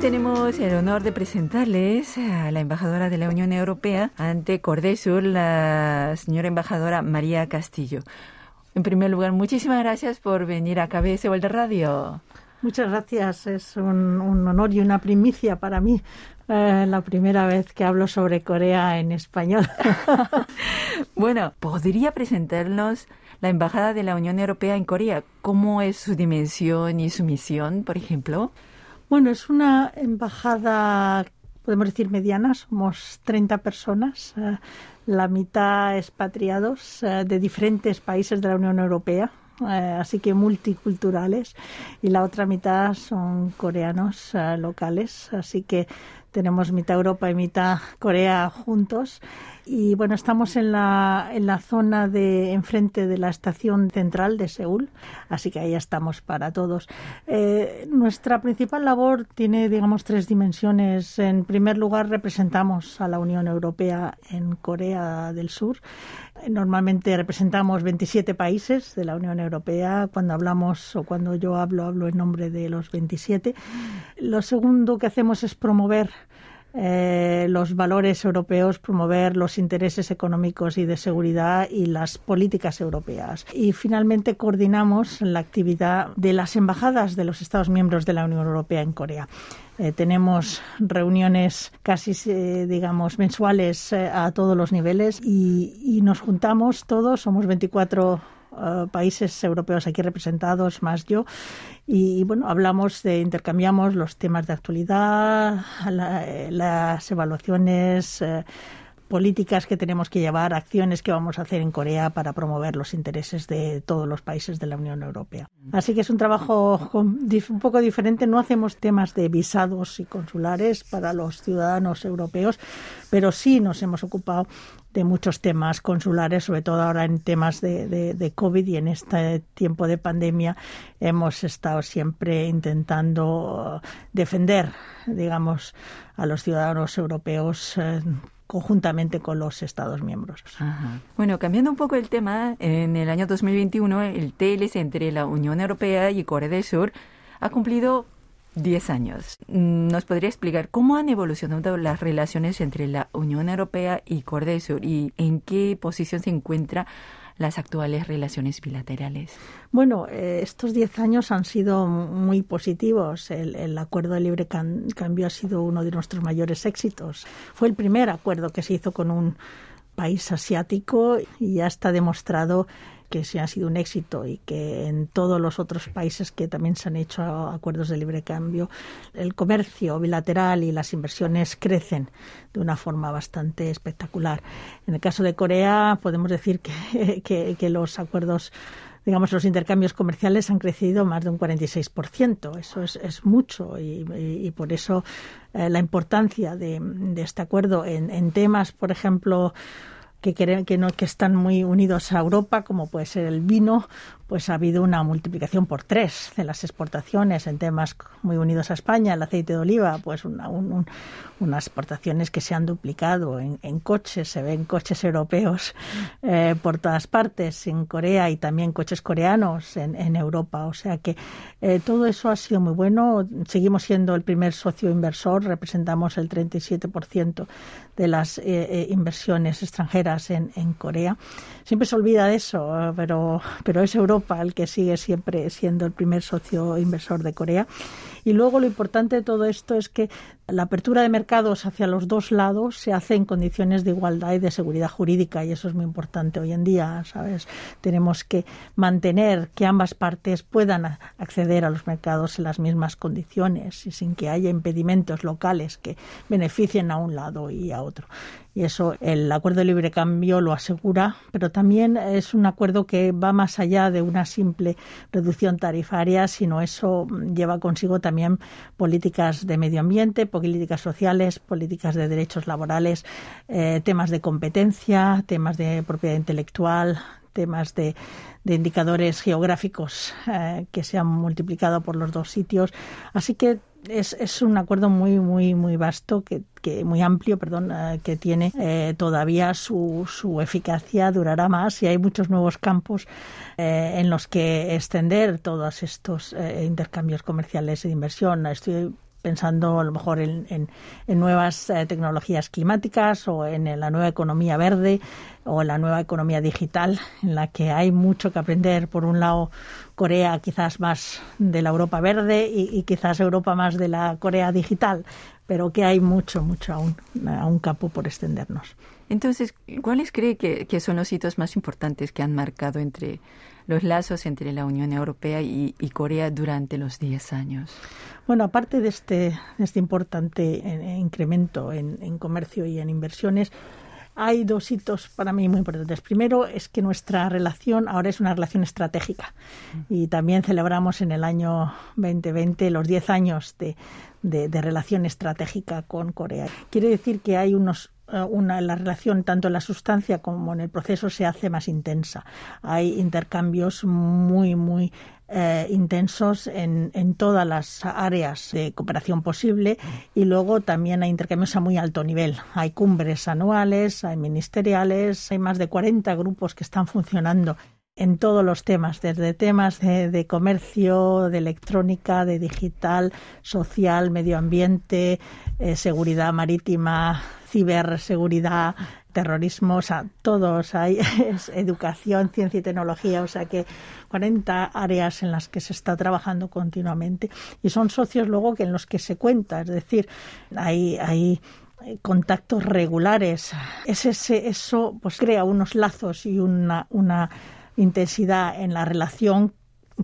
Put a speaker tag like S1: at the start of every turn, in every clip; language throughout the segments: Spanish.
S1: tenemos el honor de presentarles a la embajadora de la Unión Europea ante Cordesur, la señora embajadora María Castillo. En primer lugar, muchísimas gracias por venir a KBS World Radio.
S2: Muchas gracias, es un, honor y una primicia para mí. Eh, la primera vez que hablo sobre Corea en español.
S1: bueno, ¿podría presentarnos la Embajada de la Unión Europea en Corea? ¿Cómo es su dimensión y su misión, por ejemplo?
S2: Bueno, es una embajada, podemos decir mediana, somos 30 personas, eh, la mitad expatriados eh, de diferentes países de la Unión Europea, eh, así que multiculturales, y la otra mitad son coreanos locales, así que tenemos mitad Europa y mitad Corea juntos. Y bueno, estamos en la, en la zona de enfrente de la estación central de Seúl, así que ahí estamos para todos. Eh, nuestra principal labor tiene, digamos, tres dimensiones. En primer lugar, representamos a la Unión Europea en Corea del Sur. Normalmente representamos 27 países de la Unión Europea. Cuando hablamos o cuando yo hablo, hablo en nombre de los 27. Lo segundo que hacemos es promover eh, los valores europeos, promover los intereses económicos y de seguridad y las políticas europeas. Y finalmente coordinamos la actividad de las embajadas de los Estados miembros de la Unión Europea en Corea. Eh, tenemos reuniones casi, eh, digamos, mensuales a todos los niveles y, y nos juntamos todos, somos 24 eh, países europeos aquí representados, más yo. Y, bueno, hablamos de, intercambiamos los temas de actualidad, las evaluaciones. Eh, políticas que tenemos que llevar, acciones que vamos a hacer en Corea para promover los intereses de todos los países de la Unión Europea. Así que es un trabajo un poco diferente. No hacemos temas de visados y consulares para los ciudadanos europeos, pero sí nos hemos ocupado de muchos temas consulares, sobre todo ahora en temas de, de, COVID y en este tiempo de pandemia hemos estado siempre intentando defender, digamos, a los ciudadanos europeos. Conjuntamente con los Estados miembros.
S1: Bueno, cambiando un poco el tema, en el año 2021 el TLC entre la Unión Europea y Corea del Sur ha cumplido 10 años. ¿Nos podría explicar cómo han evolucionado las relaciones entre la Unión Europea y Corea del Sur y en qué posición se encuentra las actuales relaciones bilaterales?
S2: Bueno, eh, estos diez años han sido muy positivos. El, acuerdo de libre cambio ha sido uno de nuestros mayores éxitos. Fue el primer acuerdo que se hizo con un país asiático y ya está demostrado que se ha sido un éxito y que en todos los otros países que también se han hecho acuerdos de libre cambio, el comercio bilateral y las inversiones crecen de una forma bastante espectacular. En el caso de Corea podemos decir que, que, los acuerdos digamos, los intercambios comerciales han crecido más de un 46%. Eso es, es mucho y, por eso eh, la importancia de, este acuerdo en, temas, por ejemplo, que, que, no, que están muy unidos a Europa, como puede ser el vino pues ha habido una multiplicación por tres de las exportaciones en temas muy unidos a España, el aceite de oliva, pues unas exportaciones que se han duplicado en, coches, se ven coches europeos eh, por todas partes, en Corea y también coches coreanos en, Europa. O sea que eh, todo eso ha sido muy bueno. Seguimos siendo el primer socio inversor, representamos el 37% de las eh, inversiones extranjeras en, en Corea. Siempre se olvida de eso, pero, pero es Europa el que sigue siempre siendo el primer socio inversor de Corea. Y luego lo importante de todo esto es que la apertura de mercados hacia los dos lados se hace en condiciones de igualdad y de seguridad jurídica y eso es muy importante hoy en día, ¿sabes? Tenemos que mantener que ambas partes puedan acceder a los mercados en las mismas condiciones y sin que haya impedimentos locales que beneficien a un lado y a otro. Y eso el acuerdo de libre cambio lo asegura, pero también es un acuerdo que va más allá de una simple reducción tarifaria, sino eso lleva consigo también políticas de medio ambiente, políticas sociales, políticas de derechos laborales, eh, temas de competencia, temas de propiedad intelectual, temas de, indicadores geográficos eh, que se han multiplicado por los dos sitios. Así que es, es un acuerdo muy, muy, muy vasto, que, que muy amplio, perdón, eh, que tiene todavía su, su eficacia, durará más y hay muchos nuevos campos en los que extender todos estos intercambios comerciales e de inversión. Estoy pensando a lo mejor en, nuevas eh, tecnologías climáticas o en, la nueva economía verde o la nueva economía digital, en la que hay mucho que aprender. Por un lado, Corea quizás más de la Europa verde y, quizás Europa más de la Corea digital, pero que hay mucho, mucho aún, un campo por extendernos.
S1: Entonces, ¿cuáles cree que, que son los hitos más importantes que han marcado entre los lazos entre la Unión Europea y, Corea durante los 10 años?
S2: Bueno, aparte de este, este importante eh, incremento en, comercio y en inversiones, hay dos hitos para mí muy importantes. Primero es que nuestra relación ahora es una relación estratégica y también celebramos en el año 2020 los 10 años de, de relación estratégica con Corea. Quiere decir que hay unos una, la relación tanto en la sustancia como en el proceso se hace más intensa. Hay intercambios muy, muy eh, intensos en, en, todas las áreas de cooperación posible y luego también hay intercambios a muy alto nivel. Hay cumbres anuales, hay ministeriales, hay más de 40 grupos que están funcionando en todos los temas, desde temas de, comercio, de electrónica, de digital, social, medio ambiente, eh, seguridad marítima, ciberseguridad, terrorismo, o sea, todos hay, educación, ciencia y tecnología, o sea que 40 áreas en las que se está trabajando continuamente y son socios luego que en los que se cuenta, es decir, hay, hay contactos regulares. Es ese, eso pues crea unos lazos y una, una intensidad en la relación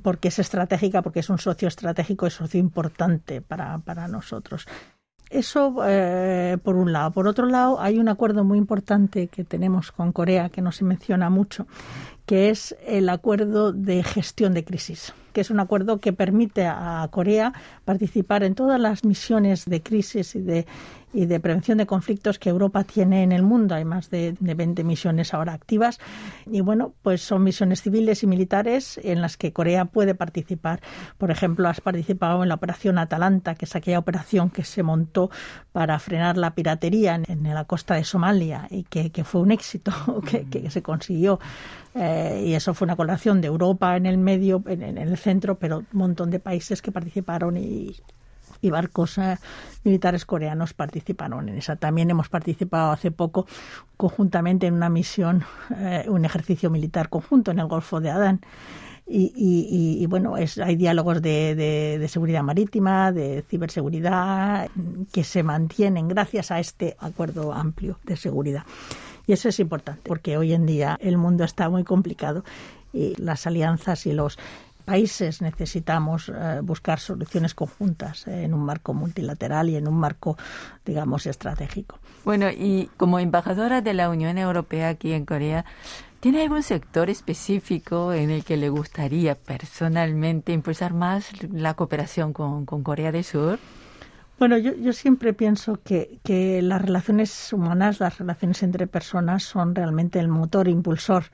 S2: porque es estratégica, porque es un socio estratégico, es socio importante para, para nosotros. Eso eh, por un lado. Por otro lado, hay un acuerdo muy importante que tenemos con Corea que no se menciona mucho, que es el acuerdo de gestión de crisis que es un acuerdo que permite a Corea participar en todas las misiones de crisis y de, y de prevención de conflictos que Europa tiene en el mundo. Hay más de, de 20 misiones ahora activas y bueno, pues son misiones civiles y militares en las que Corea puede participar. Por ejemplo, has participado en la operación Atalanta, que es aquella operación que se montó para frenar la piratería en, la costa de Somalia y que, fue un éxito, que, que se consiguió eh, y eso fue una colaboración de Europa en el medio, en, el centro, pero un montón de países que participaron y, barcos eh, militares coreanos participaron en esa. También hemos participado hace poco conjuntamente en una misión, eh, un ejercicio militar conjunto en el Golfo de Adán. Y, bueno, es, hay diálogos de, de, seguridad marítima, de ciberseguridad, que se mantienen gracias a este acuerdo amplio de seguridad. Y eso es importante, porque hoy en día el mundo está muy complicado y las alianzas y los países necesitamos eh, buscar soluciones conjuntas eh, en un marco multilateral y en un marco, digamos, estratégico.
S1: Bueno, y como embajadora de la Unión Europea aquí en Corea, ¿tiene algún sector específico en el que le gustaría personalmente impulsar más la cooperación con, con Corea del Sur?
S2: Bueno, yo, yo siempre pienso que, las relaciones humanas, las relaciones entre personas son realmente el motor impulsor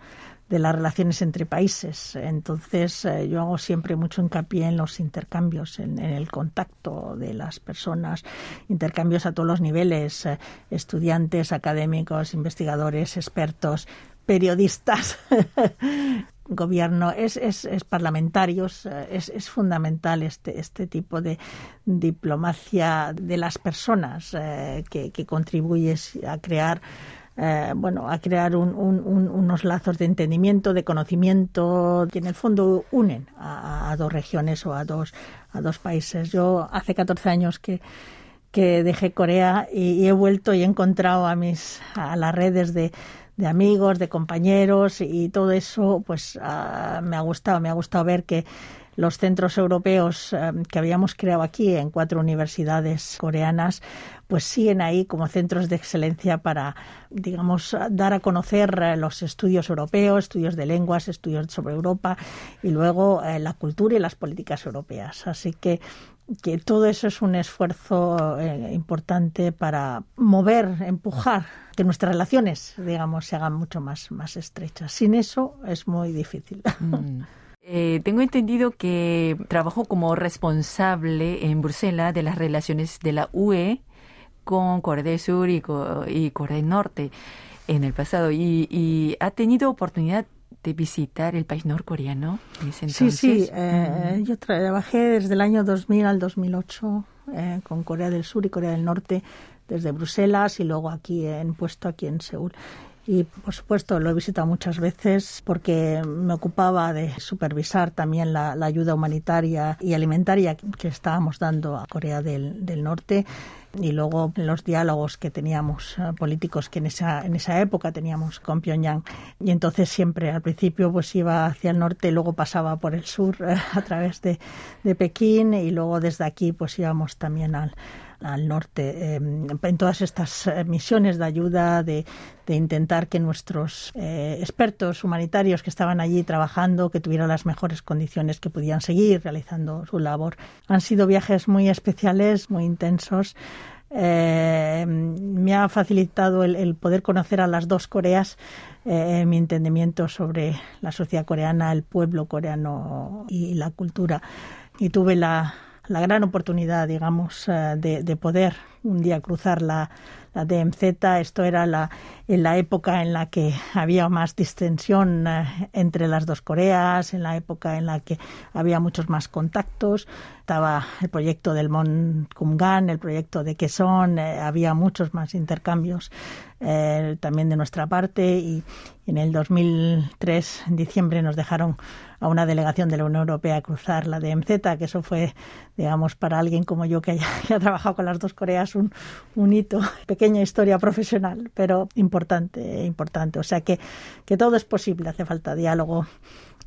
S2: de las relaciones entre países. Entonces, eh, yo hago siempre mucho hincapié en los intercambios, en, el contacto de las personas, intercambios a todos los niveles, eh, estudiantes, académicos, investigadores, expertos, periodistas, gobierno, es, es, es parlamentarios, es, es, fundamental este, este tipo de diplomacia de las personas eh, que, que contribuye a crear eh, bueno, a crear un, unos lazos de entendimiento, de conocimiento, que en el fondo unen a, dos regiones o a dos, a dos países. Yo hace 14 años que, que dejé Corea y, he vuelto y he encontrado a mis a las redes de, de amigos, de compañeros y todo eso, pues ah, me ha gustado, me ha gustado ver que los centros europeos eh, que habíamos creado aquí en cuatro universidades coreanas, pues siguen ahí como centros de excelencia para, digamos, dar a conocer eh, los estudios europeos, estudios de lenguas, estudios sobre Europa y luego eh, la cultura y las políticas europeas. Así que que todo eso es un esfuerzo eh, importante para mover, empujar que nuestras relaciones, digamos, se hagan mucho más, más estrechas. Sin eso es muy difícil. Mm.
S1: Eh, tengo entendido que trabajó como responsable en Bruselas de las relaciones de la UE con Corea del Sur y, Corea del Norte en el pasado y, y ha tenido oportunidad de visitar el país norcoreano
S2: Sí, sí. Eh, yo trabajé desde el año 2000 al 2008 eh, con Corea del Sur y Corea del Norte desde Bruselas y luego aquí en puesto aquí en Seúl. Y por supuesto lo he visitado muchas veces porque me ocupaba de supervisar también la, ayuda humanitaria y alimentaria que estábamos dando a Corea del, del Norte y luego los diálogos que teníamos eh, políticos que en esa en esa época teníamos con Pyongyang. Y entonces siempre al principio pues iba hacia el norte luego pasaba por el sur eh, a través de, de Pekín y luego desde aquí pues íbamos también al al norte em, en todas estas eh, misiones de ayuda, de, intentar que nuestros eh, expertos humanitarios que estaban allí trabajando, que tuvieran las mejores condiciones, que pudieran seguir realizando su labor. Han sido viajes muy especiales, muy intensos. Eh, me ha facilitado el, poder conocer a las dos Coreas, mi entendimiento sobre la sociedad coreana, el pueblo coreano y la cultura. Y tuve la, la gran oportunidad, digamos, eh, de, de poder un día cruzar la, la DMZ. Esto era la, en la época en la que había más distensión eh, entre las dos Coreas, en la época en la que había muchos más contactos. Estaba el proyecto del Kumgan, el proyecto de Quezon, eh, había muchos más intercambios eh, también de nuestra parte y en el 2003, en diciembre, nos dejaron a una delegación de la Unión Europea cruzar la DMZ, que eso fue, digamos, para alguien como yo que haya trabajado con las dos Coreas, un, un hito, pequeña historia profesional, pero importante, importante. O sea que, que todo es posible, hace falta diálogo.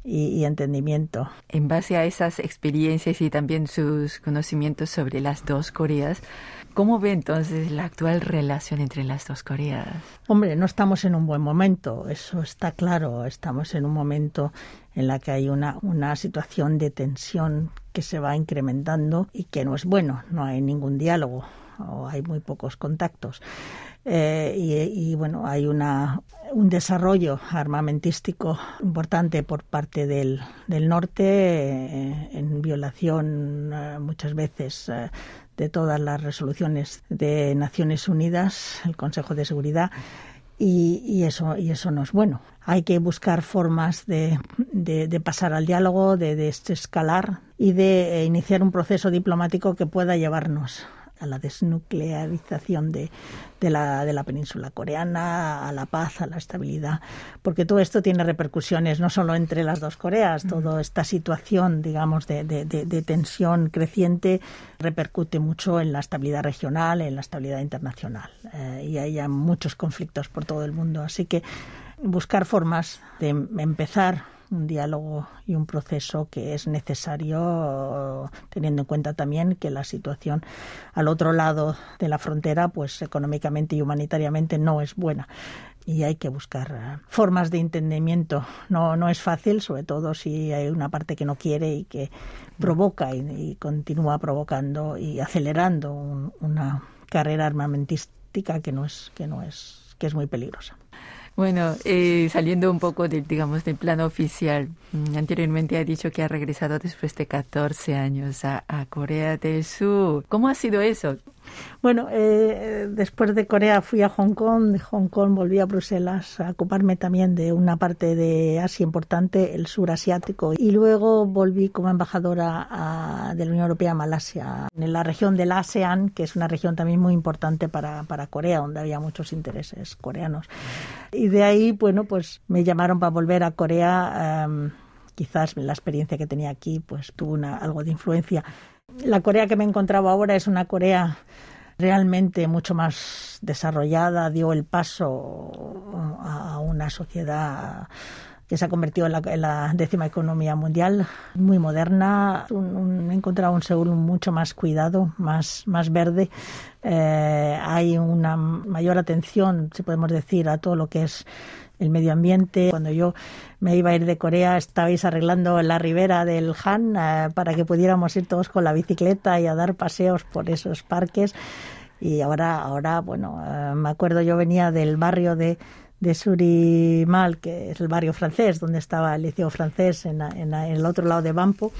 S2: Y, entendimiento.
S1: En base a esas experiencias y también sus conocimientos sobre las dos Coreas, ¿cómo ve entonces la actual relación entre las dos Coreas?
S2: Hombre, no estamos en un buen momento, eso está claro. Estamos en un momento en la que hay una, una situación de tensión que se va incrementando y que no es bueno, no hay ningún diálogo o hay muy pocos contactos. Eh, y, bueno, hay una, un desarrollo armamentístico importante por parte del, del norte eh, en violación eh, muchas veces de todas las resoluciones de Naciones Unidas, el Consejo de Seguridad. Y, y, eso y eso no es bueno. Hay que buscar formas de, de, de pasar al diálogo, de, de escalar y de iniciar un proceso diplomático que pueda llevarnos a la desnuclearización de, de, la, de la península coreana, a la paz, a la estabilidad, porque todo esto tiene repercusiones no solo entre las dos Coreas, toda esta situación, digamos, de, de, tensión creciente repercute mucho en la estabilidad regional, en la estabilidad internacional, eh, y hay muchos conflictos por todo el mundo, así que buscar formas de empezar un diálogo y un proceso que es necesario teniendo en cuenta también que la situación al otro lado de la frontera pues económicamente y humanitariamente no es buena y hay que buscar eh, formas de entendimiento. No, no es fácil, sobre todo si hay una parte que no quiere y que provoca y, continúa provocando y acelerando una carrera armamentística que no es que no es que es muy peligrosa.
S1: Bueno, eh, saliendo un poco del, digamos, del plano oficial, mm, anteriormente ha dicho que ha regresado después de 14 años a, Corea del Sur. ¿Cómo ha sido eso?
S2: Bueno, eh, después de Corea fui a Hong Kong, de Hong Kong volví a Bruselas a ocuparme también de una parte de Asia importante, el sur asiático, y luego volví como embajadora de la Unión Europea a Malasia, en la región del ASEAN, que es una región también muy importante para, para Corea, donde había muchos intereses coreanos. Y de ahí, bueno, pues me llamaron para volver a Corea. Em, quizás la experiencia que tenía aquí pues tuvo una, algo de influencia la Corea que me encontraba ahora es una Corea realmente mucho más desarrollada, dio el paso a una sociedad que se ha convertido en la, décima economía mundial, muy moderna. he encontrado un Seúl mucho más cuidado, más, más verde. Eh, hay una mayor atención, si podemos decir, a todo lo que es el medio ambiente. Cuando yo me iba a ir de Corea, estabais arreglando la ribera del Han eh, para que pudiéramos ir todos con la bicicleta y a dar paseos por esos parques. Y ahora, ahora bueno, eh, me acuerdo yo venía del barrio de, de Surimal, que es el barrio francés, donde estaba el liceo francés en, en el otro lado de Bampo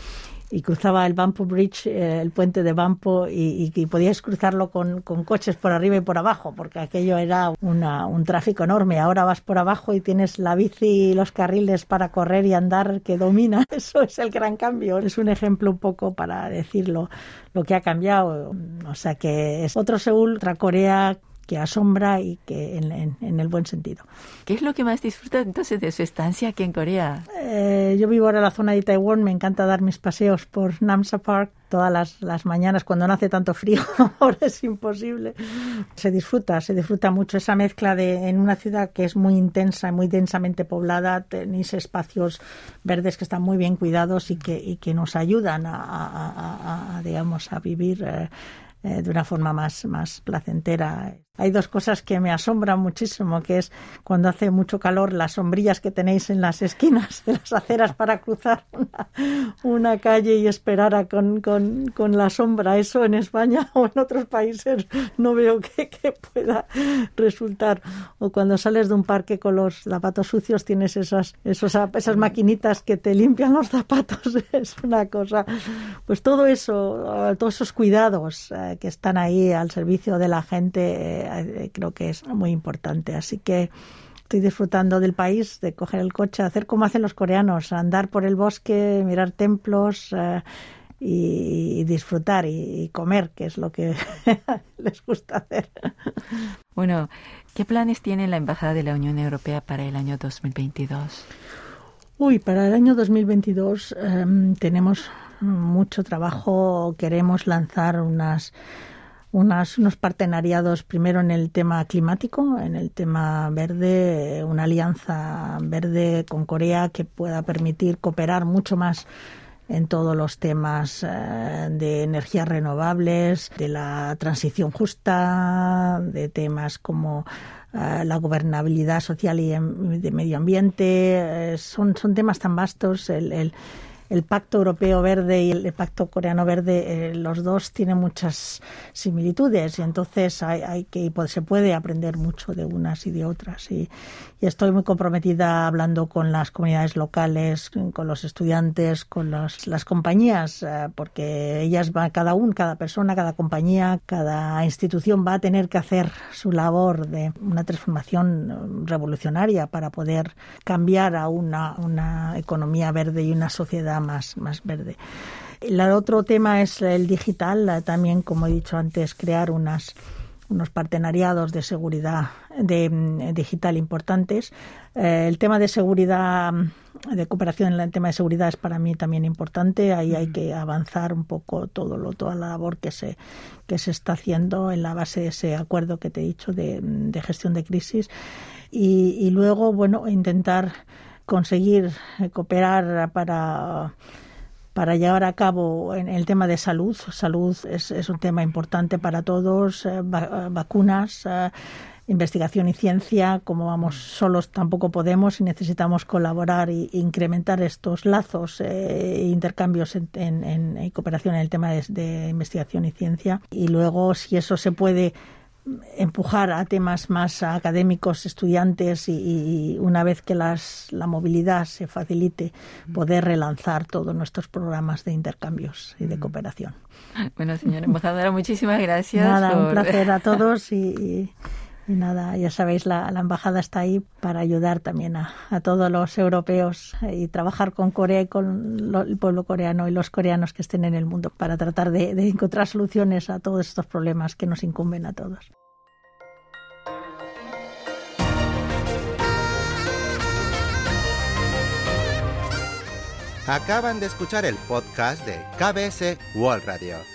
S2: y cruzaba el Bampo Bridge, eh, el puente de Bampo, y, y, podíais cruzarlo con, con, coches por arriba y por abajo, porque aquello era una, un tráfico enorme. Ahora vas por abajo y tienes la bici y los carriles para correr y andar que domina. Eso es el gran cambio. Es un ejemplo un poco para decirlo lo que ha cambiado. O sea que es otro Seúl, otra Corea que asombra y que en, el buen sentido.
S1: ¿Qué es lo que más disfruta entonces de su estancia aquí en Corea?
S2: Eh, yo vivo ahora en la zona de Taiwán, me encanta dar mis paseos por Namsa Park todas las, las mañanas cuando no hace tanto frío, ahora es imposible. Se disfruta, se disfruta mucho esa mezcla de en una ciudad que es muy intensa, muy densamente poblada, tenéis espacios verdes que están muy bien cuidados y que, y que nos ayudan a, digamos, a vivir eh, eh, de una forma más, más placentera hay dos cosas que me asombran muchísimo, que es cuando hace mucho calor las sombrillas que tenéis en las esquinas de las aceras para cruzar una, calle y esperar a con, con, con, la sombra. Eso en España o en otros países no veo que, que, pueda resultar. O cuando sales de un parque con los zapatos sucios tienes esas, esos, esas maquinitas que te limpian los zapatos. Es una cosa. Pues todo eso, todos esos cuidados eh, que están ahí al servicio de la gente eh, creo que es muy importante. Así que estoy disfrutando del país, de coger el coche, hacer como hacen los coreanos, andar por el bosque, mirar templos eh, y, disfrutar y, comer, que es lo que les gusta hacer.
S1: Bueno, ¿qué planes tiene la Embajada de la Unión Europea para el año 2022?
S2: Uy, para el año 2022 em, tenemos mucho trabajo. Queremos lanzar unas unas, unos partenariados primero en el tema climático, en el tema verde, una alianza verde con Corea que pueda permitir cooperar mucho más en todos los temas eh, de energías renovables, de la transición justa, de temas como eh, la gobernabilidad social y de medio ambiente. Eh, son, son temas tan vastos. el, el el Pacto Europeo Verde y el Pacto Coreano Verde, eh, los dos tienen muchas similitudes y entonces hay, hay que pues, se puede aprender mucho de unas y de otras. Y, estoy muy comprometida hablando con las comunidades locales, con los estudiantes, con las compañías, eh, porque ellas van, cada uno, cada persona, cada compañía, cada institución va a tener que hacer su labor de una transformación revolucionaria para poder cambiar a una, una economía verde y una sociedad más, más verde. El otro tema es el digital, también, como he dicho antes, crear unas, unos partenariados de seguridad de, mm, digital importantes. Eh, el tema de seguridad, de cooperación en el tema de seguridad es para mí también importante. Ahí hay que avanzar un poco todo lo, toda la labor que se, que se está haciendo en la base de ese acuerdo que te he dicho de, de gestión de crisis. Y, y luego, bueno, intentar conseguir eh, cooperar para para llevar a cabo en el tema de salud. Salud es, es un tema importante para todos, eh, vacunas, eh, investigación y ciencia. Como vamos solos tampoco podemos y necesitamos colaborar e incrementar estos lazos e intercambios en, en, cooperación en el tema de investigación y ciencia. Y luego, si eso se puede empujar a temas más académicos, estudiantes y, una vez que las, la movilidad se facilite, poder relanzar todos nuestros programas de intercambios y de mm. cooperación.
S1: Bueno, señora embajadora, muchísimas gracias.
S2: Nada, un placer a todos y, nada, ya sabéis, la, embajada está ahí para ayudar también a, todos los europeos y trabajar con Corea y con el pueblo coreano y los coreanos que estén en el mundo para tratar de encontrar soluciones a todos estos problemas que nos incumben a todos.
S3: Acaban de escuchar el podcast de KBS World Radio.